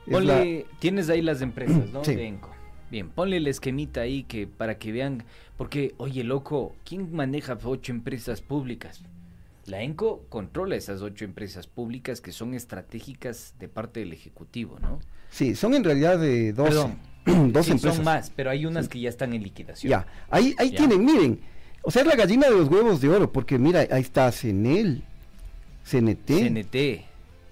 Ponle, tienes ahí las empresas, ¿no? De EMCO. Bien, ponle el esquemita ahí que para que vean, porque, oye, loco, ¿quién maneja ocho empresas públicas? La ENCO controla esas ocho empresas públicas que son estratégicas de parte del Ejecutivo, ¿no? Sí, son en realidad de dos, dos empresas. Son más, pero hay unas que ya están en liquidación. Ya, ahí, ahí tienen, miren, o sea, es la gallina de los huevos de oro, porque mira, ahí está CENEL, CNT. CNT,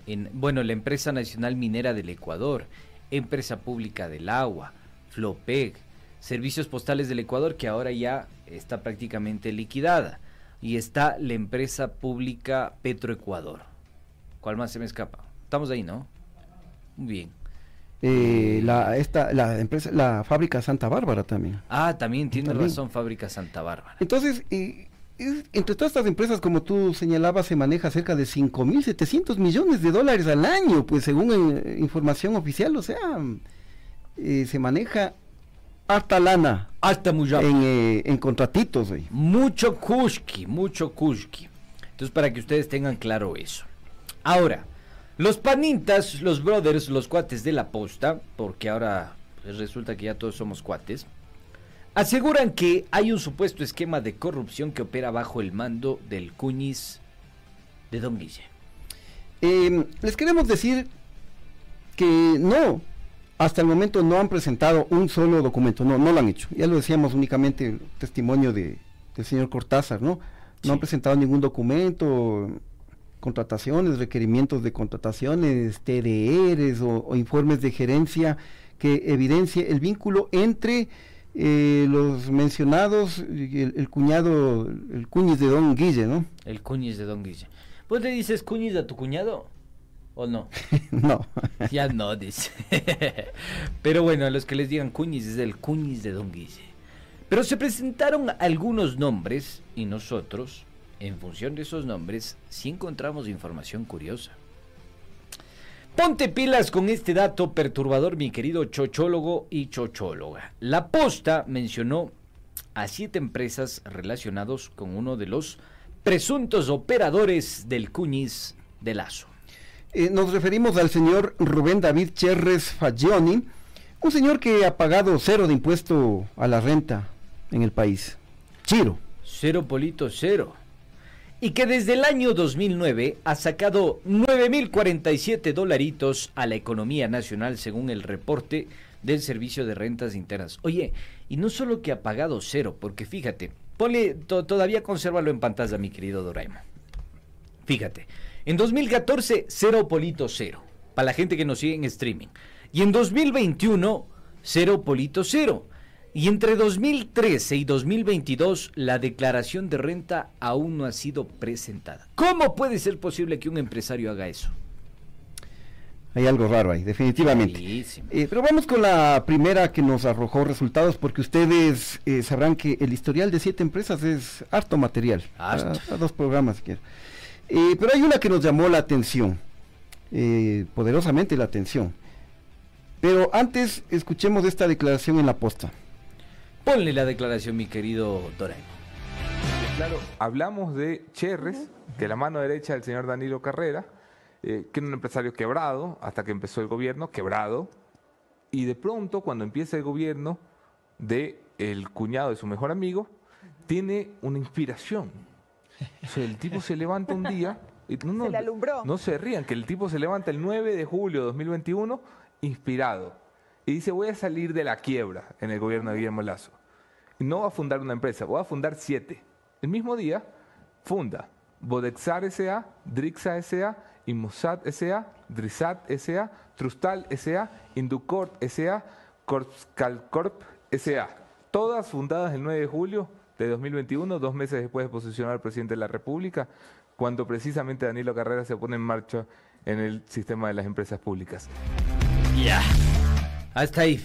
en, bueno, la Empresa Nacional Minera del Ecuador, Empresa Pública del Agua, FLOPEG, Servicios Postales del Ecuador, que ahora ya está prácticamente liquidada y está la empresa pública Petroecuador. ¿Cuál más se me escapa? Estamos ahí, ¿no? Muy bien. Eh, la, esta, la empresa, la fábrica Santa Bárbara también. Ah, también tiene razón, fábrica Santa Bárbara. Entonces, entre todas estas empresas, como tú señalabas, se maneja cerca de 5.700 millones de dólares al año, pues según eh, información oficial, o sea, eh, se maneja harta lana. Harta en, eh, en contratitos. Mucho kushki, mucho kushki. Entonces, para que ustedes tengan claro eso. Ahora, los panitas, los brothers, los cuates de la posta, porque ahora pues, resulta que ya todos somos cuates, aseguran que hay un supuesto esquema de corrupción que opera bajo el mando del cuñiz de Don Guille. Em, les queremos decir que no, hasta el momento no han presentado un solo documento, no, no lo han hecho. Ya lo decíamos únicamente el testimonio de, del señor Cortázar, ¿no? No han presentado ningún documento, contrataciones, requerimientos de contrataciones, TDRs o, informes de gerencia que evidencie el vínculo entre eh, los mencionados, el, el, cuñado, el cuñiz de Don Guille, ¿no? El cuñiz de Don Guille. ¿Vos le dices cuñiz a tu cuñado? ¿O no? no. ya no, dice. Pero bueno, a los que les digan Cuñiz es el Cuñiz de Don Guille. Pero se presentaron algunos nombres y nosotros, en función de esos nombres, sí encontramos información curiosa. Ponte pilas con este dato perturbador, mi querido chochólogo y chochóloga. La posta mencionó a siete empresas relacionados con uno de los presuntos operadores del Cuñiz de Lazo. Eh, nos referimos al señor Rubén David Cherres Fagioni, Un señor que ha pagado cero de impuesto a la renta en el país. Chiro. Cero Polito Cero. Y que desde el año 2009 ha sacado 9.047 dolaritos a la economía nacional según el reporte del Servicio de Rentas Internas. Oye, y no solo que ha pagado cero, porque fíjate, ponle, todavía consérvalo en pantalla, mi querido Doraemon. Fíjate, en 2014, cero Polito Cero, para la gente que nos sigue en streaming. Y en 2021, cero Polito Cero. Y entre 2013 y 2022 la declaración de renta aún no ha sido presentada. ¿Cómo puede ser posible que un empresario haga eso? Hay algo raro ahí, definitivamente. Eh, pero vamos con la primera que nos arrojó resultados, porque ustedes eh, sabrán que el historial de siete empresas es harto material. A, dos programas. Eh, pero hay una que nos llamó la atención, poderosamente la atención. Pero antes escuchemos esta declaración en la posta. Ponle la declaración, mi querido Doraemon. Claro, hablamos de Cherres, que la mano derecha del señor Danilo Carrera, eh, que era un empresario quebrado hasta que empezó el gobierno, quebrado, y de pronto cuando empieza el gobierno de el cuñado de su mejor amigo, tiene una inspiración. O sea, el tipo se levanta un día y no, se le alumbró. No se rían, que el tipo se levanta el 9 de julio de 2021 inspirado y dice voy a salir de la quiebra en el gobierno de Guillermo Lazo. Y no va a fundar una empresa, voy a fundar siete. El mismo día funda Bodexar S.A., Drixa S.A., Inmusat S.A., Drisat S.A., Trustal S.A., Inducort S.A., Corpscalcorp S.A. Todas fundadas el 9 de julio de 2021, dos meses después de posicionar al presidente de la República, cuando precisamente Danilo Carrera se pone en marcha en el sistema de las empresas públicas. Ya. Hasta ahí.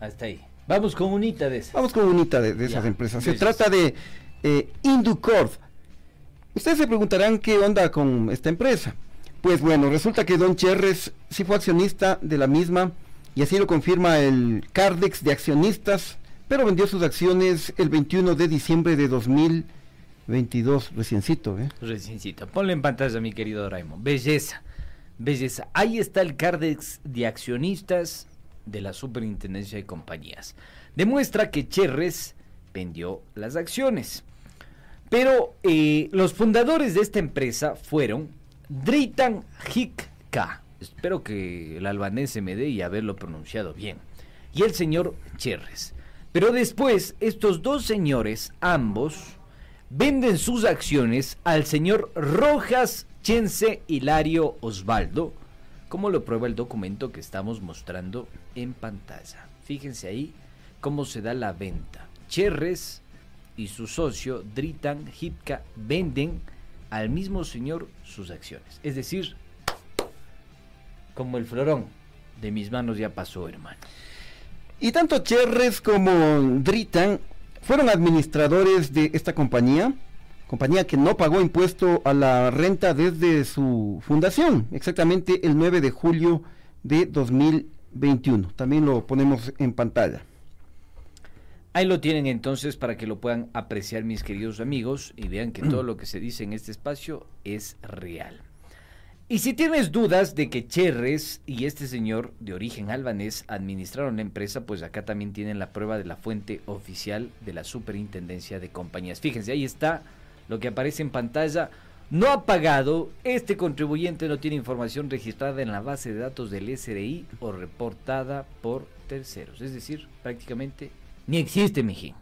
Hasta ahí. Vamos con unita de esas. Vamos con unita de, esas empresas. Se trata de eh, Inducorp. Ustedes se preguntarán qué onda con esta empresa. Pues bueno, resulta que Don Cherres sí fue accionista de la misma y así lo confirma el Cardex de accionistas, pero vendió sus acciones el 21 de diciembre de 2022, reciencito, ¿eh? Reciencito. Ponle en pantalla, mi querido Raymond. Belleza, belleza. Ahí está el Cardex de accionistas de la Superintendencia de Compañías. Demuestra que Cherres vendió las acciones. Pero eh, los fundadores de esta empresa fueron Dritan Hikka, espero que el albanés me dé y haberlo pronunciado bien, y el señor Cherres. Pero después, estos dos señores, ambos, venden sus acciones al señor Rojas Chense Hilario Osvaldo, como lo prueba el documento que estamos mostrando en pantalla. Fíjense ahí cómo se da la venta. Cherres y su socio Dritan Hipka venden al mismo señor sus acciones. Es decir, como el florón de mis manos ya pasó, hermano. Y tanto Cherres como Dritan fueron administradores de esta compañía compañía que no pagó impuesto a la renta desde su fundación, exactamente el 9 de julio de 2021. También lo ponemos en pantalla. Ahí lo tienen entonces para que lo puedan apreciar mis queridos amigos y vean que todo lo que se dice en este espacio es real. Y si tienes dudas de que Cherres y este señor de origen albanés administraron la empresa, pues acá también tienen la prueba de la fuente oficial de la Superintendencia de Compañías. Fíjense, ahí está lo que aparece en pantalla, no ha pagado, este contribuyente no tiene información registrada en la base de datos del SRI o reportada por terceros. Es decir, prácticamente ni existe, mijín.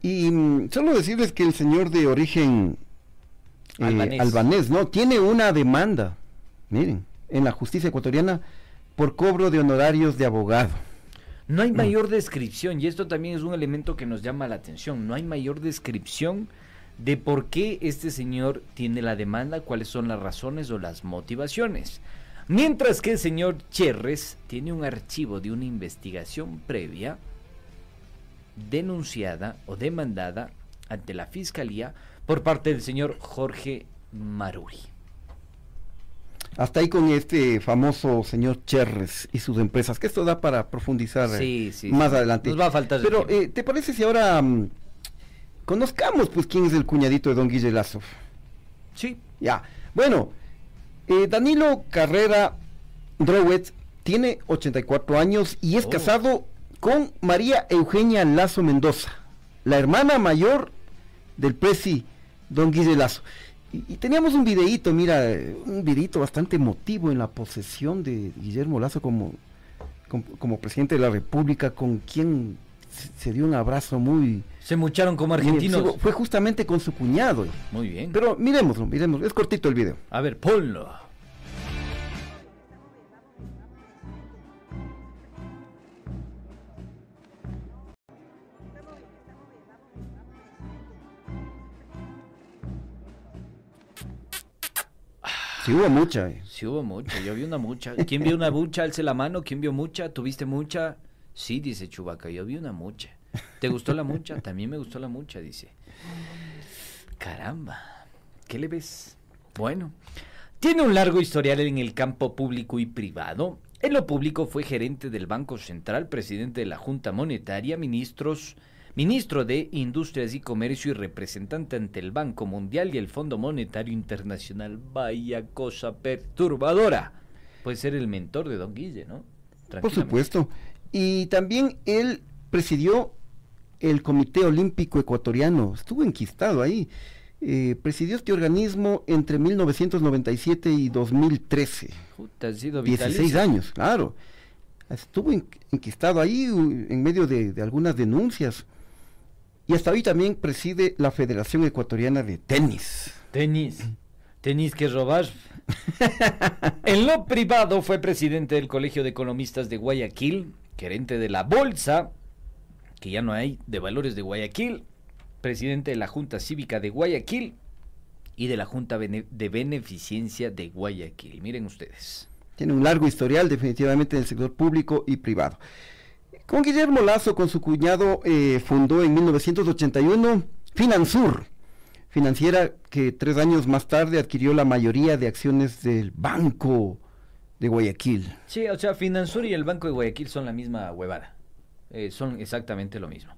Y mm, solo decirles que el señor de origen eh, albanés. ¿no? Tiene una demanda, miren, en la justicia ecuatoriana por cobro de honorarios de abogado. No hay mm. mayor descripción, y esto también es un elemento que nos llama la atención, no hay mayor descripción de por qué este señor tiene la demanda, cuáles son las razones o las motivaciones. Mientras que el señor Cherres tiene un archivo de una investigación previa denunciada o demandada ante la fiscalía por parte del señor Jorge Maruri. Hasta ahí con este famoso señor Cherres y sus empresas, que esto da para profundizar eh, más adelante. Nos va a faltar. Pero, eh, ¿te parece si ahora mm, conozcamos pues quién es el cuñadito de don Guille Lazo. Sí. Ya. Bueno, eh, Danilo Carrera Drowet tiene 84 años y es casado con María Eugenia Lazo Mendoza, la hermana mayor del presi don Guille Lazo. Y, teníamos un videíto, mira, un videíto bastante emotivo en la posesión de Guillermo Lazo como, como, presidente de la República, con quien se, dio un abrazo muy... Se mucharon como argentinos. Fue justamente con su cuñado. Muy bien. Pero miremoslo, miremoslo, es cortito el video. A ver, ponlo. Sí hubo mucha. Eh. Sí hubo mucha, yo vi una mucha. ¿Quién vio una mucha? Alce la mano. ¿Quién vio mucha? ¿Tuviste mucha? Sí, dice Chubaca, yo vi una mucha. ¿Te gustó la mucha? También me gustó la mucha, dice. Caramba, ¿qué le ves? Bueno, tiene un largo historial en el campo público y privado. En lo público fue gerente del Banco Central, presidente de la Junta Monetaria, ministros ministro de Industrias y Comercio y representante ante el Banco Mundial y el Fondo Monetario Internacional. Vaya cosa perturbadora. Puede ser el mentor de Don Guille, ¿no? Por supuesto. Y también él presidió el Comité Olímpico Ecuatoriano, estuvo enquistado ahí. Eh, presidió este organismo entre 1997 y 2013. Juta, ha sido 16 años, claro. Estuvo enquistado ahí en medio de algunas denuncias y hasta hoy también preside la Federación Ecuatoriana de Tenis. Tenis. Tenis que robar. en lo privado fue presidente del Colegio de Economistas de Guayaquil, gerente de la Bolsa, que ya no hay, de Valores de Guayaquil, presidente de la Junta Cívica de Guayaquil y de la Junta de Beneficencia de Guayaquil. Miren ustedes. Tiene un largo historial definitivamente en el sector público y privado. Con Guillermo Lazo, con su cuñado, eh, fundó en 1981 Finansur, financiera que tres años más tarde adquirió la mayoría de acciones del Banco de Guayaquil. Sí, o sea, Finansur y el Banco de Guayaquil son la misma huevada. Eh, son exactamente lo mismo.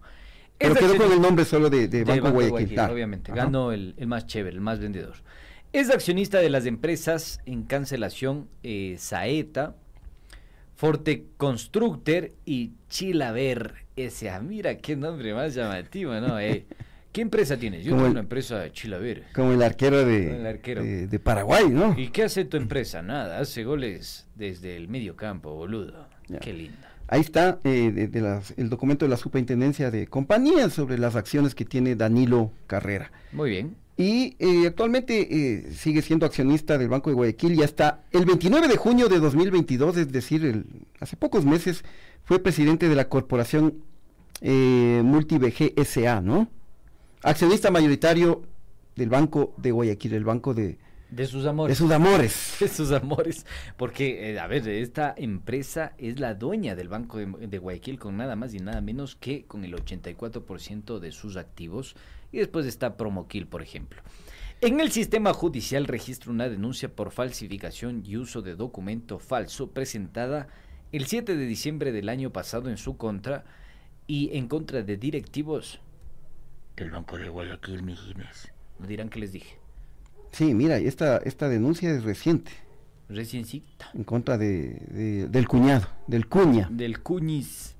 Pero quedó con el nombre solo de, Banco, de Guayaquil. Obviamente, ganó el, más chévere, el más vendedor. Es accionista de las empresas en cancelación eh, Saeta, Forte Constructor y Chilaver S.A. Mira qué nombre más llamativo, ¿no? Eh, ¿Qué empresa tienes? Yo tengo una empresa Chilaver. Como el arquero, de, De, Paraguay, ¿no? ¿Y qué hace tu empresa? Nada, hace goles desde el medio campo, boludo. Qué linda. Ahí está eh, el documento de la Superintendencia de Compañías sobre las acciones que tiene Danilo Carrera. Muy bien y eh, actualmente eh, sigue siendo accionista del Banco de Guayaquil y hasta el 29 de junio de 2022, es decir, hace pocos meses, fue presidente de la corporación eh, MultiVG SA, ¿no? Accionista mayoritario del Banco de Guayaquil, el Banco de... De sus amores. De sus amores. De sus amores. Porque, eh, a ver, esta empresa es la dueña del Banco de, de Guayaquil con nada más y nada menos que con el 84% de sus activos y después está Promoquil, por ejemplo. En el sistema judicial registra una denuncia por falsificación y uso de documento falso presentada el 7 de diciembre del año pasado en su contra y en contra de directivos del Banco de Guayaquil, Mijines. ¿No dirán que les dije? Sí, mira, esta, esta denuncia es reciente. Reciencita. En contra de, del cuñado, del cuña. Del cuñis.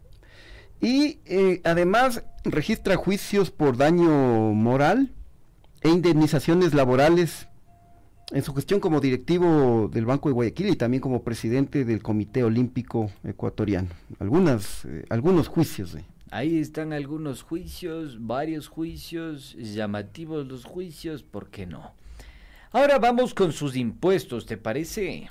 Y eh, además registra juicios por daño moral e indemnizaciones laborales en su gestión como directivo del Banco de Guayaquil y también como presidente del Comité Olímpico Ecuatoriano. Algunas, eh, algunos juicios. Eh. Ahí están algunos juicios, varios juicios, llamativos los juicios, ¿por qué no? Ahora vamos con sus impuestos, ¿te parece?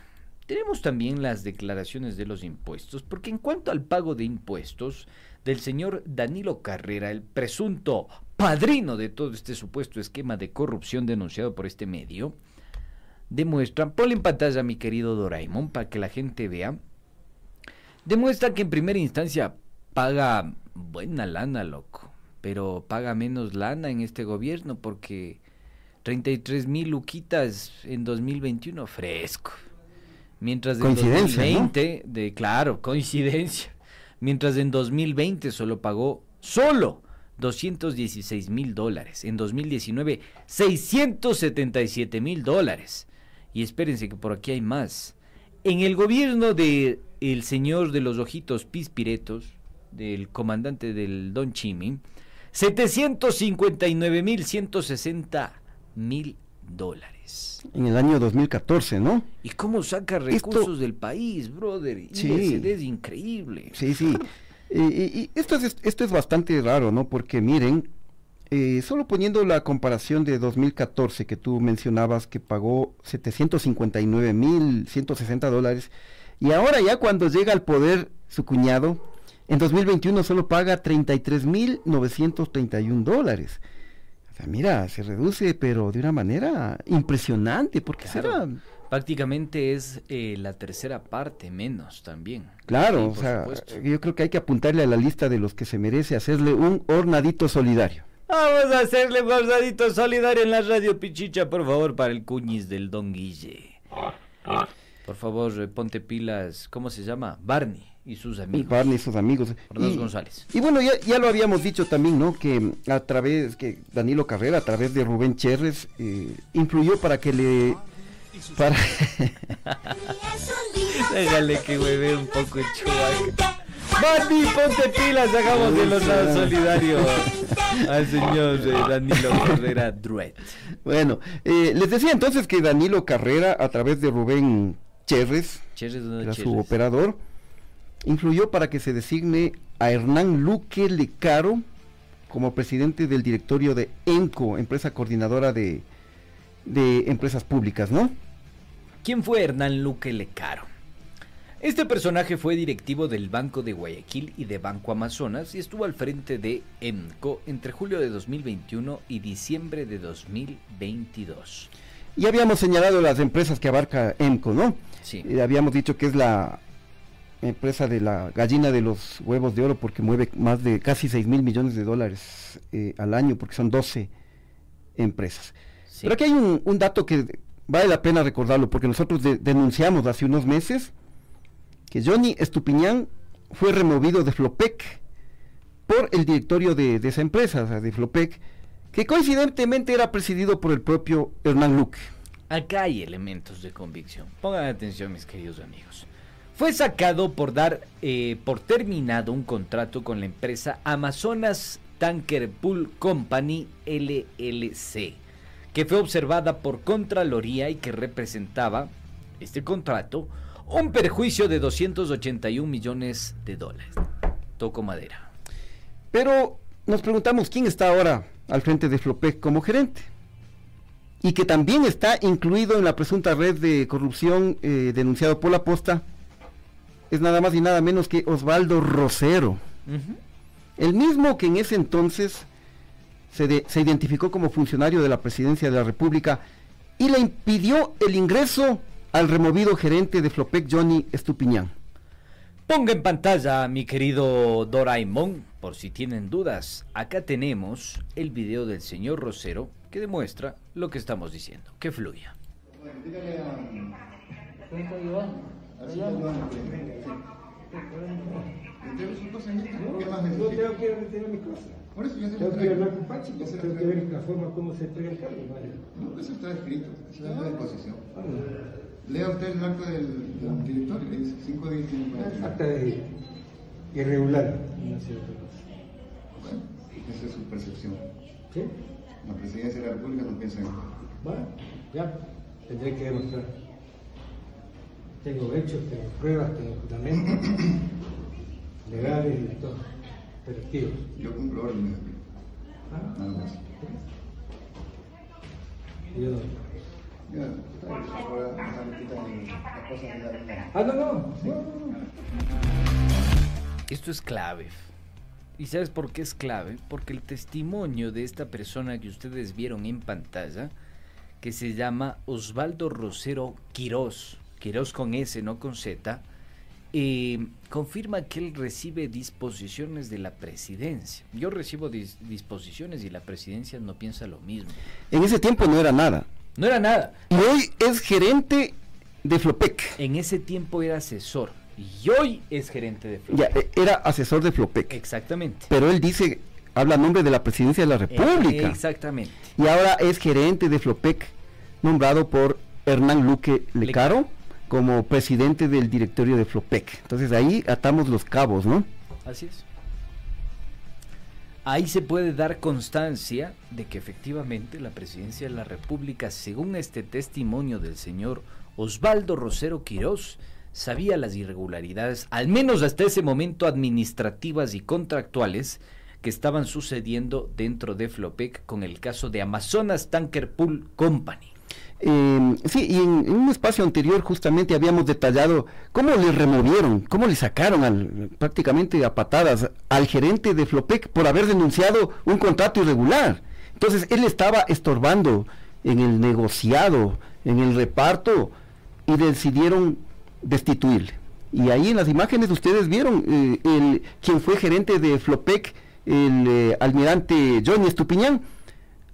Tenemos también las declaraciones de los impuestos, porque en cuanto al pago de impuestos, del señor Danilo Carrera, el presunto padrino de todo este supuesto esquema de corrupción denunciado por este medio, demuestra, ponle en pantalla mi querido Doraemon para que la gente vea, demuestra que en primera instancia paga buena lana, loco, pero paga menos lana en este gobierno porque 33 mil luquitas en 2021, fresco. Mientras en 2020, de claro, coincidencia mientras en 2020 solo pagó solo 216 mil dólares, en 2019 677 mil dólares. Y espérense que por aquí hay más. En el gobierno de el señor de los ojitos pispiretos, del comandante del Don Chimi, 759 mil 160 mil dólares. En el año 2014, ¿no? ¿Y cómo saca recursos del país, brother? Sí. Es increíble. Sí, sí. y, esto, es, esto es bastante raro, ¿no? Porque miren, eh, solo poniendo la comparación de 2014 que tú mencionabas que pagó 759 mil 160 dólares y ahora ya cuando llega al poder su cuñado, en 2021 solo paga 33 mil 931 dólares. O sea, mira, se reduce pero de una manera impresionante porque será prácticamente es eh, la tercera parte menos también. Claro, o sea, yo creo que hay que apuntarle a la lista de los que se merece hacerle un hornadito solidario. Vamos a hacerle un solidario en la radio Pichicha, por favor, para el cuñis del Don Guille. Por favor, eh, ponte pilas, ¿cómo se llama? Barney y sus amigos. Barney y sus amigos. Y, González. Y bueno, ya, lo habíamos dicho también, ¿no? Que a través, que Danilo Carrera, a través de Rubén Cherres, eh, influyó para que le... Para... Déjale que hueve un poco el chubaca. Mati, ponte pilas, hagamos de los lados solidarios al señor eh, Danilo Carrera Druet. Bueno, eh, les decía entonces que Danilo Carrera, a través de Rubén Cherres, era su operador, influyó para que se designe a Hernán Luque Lecaro como presidente del directorio de ENCO, empresa coordinadora de, de empresas públicas, ¿no? ¿Quién fue Hernán Luque Lecaro? Este personaje fue directivo del Banco de Guayaquil y de Banco Amazonas y estuvo al frente de EMCO entre julio de 2021 y diciembre de 2022. Y habíamos señalado las empresas que abarca EMCO, ¿no? Sí. Habíamos dicho que es la empresa de la gallina de los huevos de oro porque mueve más de casi 6 mil millones de dólares eh, al año porque son 12 empresas. Pero aquí hay un, dato que vale la pena recordarlo porque nosotros denunciamos hace unos meses que Johnny Estupiñán fue removido de Flopec por el directorio de, esa empresa, o sea, de Flopec, que coincidentemente era presidido por el propio Hernán Luque. Acá hay elementos de convicción. Pongan atención, mis queridos amigos. Fue sacado por dar eh, por terminado un contrato con la empresa Amazonas Tanker Pool Company LLC, que fue observada por Contraloría y que representaba este contrato un perjuicio de 281 millones de dólares. Toco madera. Pero nos preguntamos quién está ahora al frente de Flopec como gerente. Y que también está incluido en la presunta red de corrupción eh, denunciado por la posta. Es nada más y nada menos que Osvaldo Rosero. El mismo que en ese entonces se, se identificó como funcionario de la presidencia de la República y le impidió el ingreso al removido gerente de Flopec Johnny Estupiñán. Ponga en pantalla, mi querido Doraemon, por si tienen dudas. Acá tenemos el video del señor Rosero que demuestra lo que estamos diciendo. Que fluya. Por eso ya se Tengo que hablar con Pachi, porque tengo que ver la forma como se entrega el cargo. No, eso está escrito, está la disposición. Lea usted el acta del, directorio, le dice 5 días tiene Acta de irregular, no sé otra cosa. Bueno, esa es su percepción. ¿Sí? La presidencia de la República no piensa en esto. Bueno, ya, tendré que demostrar. Tengo hechos, tengo pruebas, tengo fundamentos legales y todo. Efectivos. Yo cumplo órdenes. Ah, nada más. Yo Ah, no, no. Esto es clave. ¿Y sabes por qué es clave? Porque el testimonio de esta persona que ustedes vieron en pantalla, que se llama Osvaldo Rosero Quirós, Quirós con S, no con Z, eh, confirma que él recibe disposiciones de la presidencia. Yo recibo disposiciones y la presidencia no piensa lo mismo. En ese tiempo no era nada. No era nada. Y hoy es gerente de Flopec. En ese tiempo era asesor. Y hoy es gerente de Flopec. Ya, e, era asesor de Flopec. Exactamente. Pero él dice, habla a nombre de la presidencia de la República. exactamente. Y ahora es gerente de Flopec, nombrado por Hernán Luque Lecaro, como presidente del directorio de Flopec. Entonces ahí atamos los cabos, ¿no? Así es. Ahí se puede dar constancia de que efectivamente la presidencia de la República, según este testimonio del señor Osvaldo Rosero Quirós, sabía las irregularidades, al menos hasta ese momento administrativas y contractuales, que estaban sucediendo dentro de Flopec con el caso de Amazonas Tanker Pool Company. Eh, sí, y en, un espacio anterior justamente habíamos detallado cómo le removieron, cómo le sacaron al, prácticamente a patadas al gerente de Flopec por haber denunciado un contrato irregular. Entonces él estaba estorbando en el negociado, en el reparto y decidieron destituirle. Y ahí en las imágenes ustedes vieron eh, el, quien fue gerente de Flopec, el eh, almirante Johnny Estupiñán,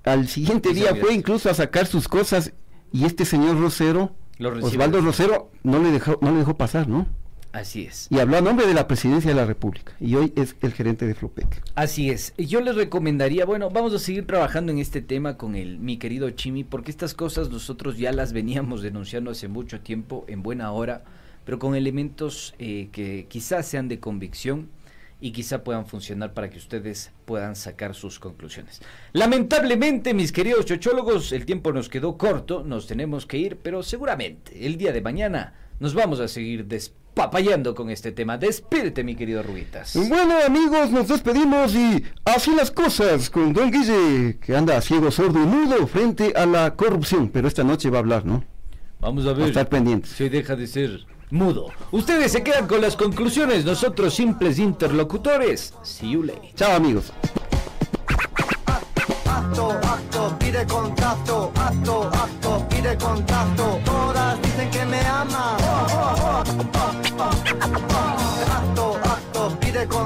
al siguiente día fue incluso a sacar sus cosas y este señor Rosero, Osvaldo Rosero, no le dejó, no le dejó pasar, ¿no? Así es. Y habló a nombre de la presidencia de la República. Y hoy es el gerente de Flopec. Así es. Yo les recomendaría, bueno, vamos a seguir trabajando en este tema con el, mi querido Chimi, porque estas cosas nosotros ya las veníamos denunciando hace mucho tiempo, en buena hora, pero con elementos eh, que quizás sean de convicción y quizá puedan funcionar para que ustedes puedan sacar sus conclusiones. Lamentablemente, mis queridos chochólogos, el tiempo nos quedó corto, nos tenemos que ir, pero seguramente el día de mañana nos vamos a seguir despapayando con este tema. Despídete, mi querido Ruitas. Bueno, amigos, nos despedimos y así las cosas con Don Guille, que anda ciego, sordo y mudo frente a la corrupción, pero esta noche va a hablar, ¿no? Vamos a ver. A estar pendientes. Si deja de ser mudo. Ustedes se quedan con las conclusiones, nosotros simples interlocutores. See you later. Chao amigos. Acto, acto, pide contacto, acto, acto, pide contacto. Todas dicen que me aman.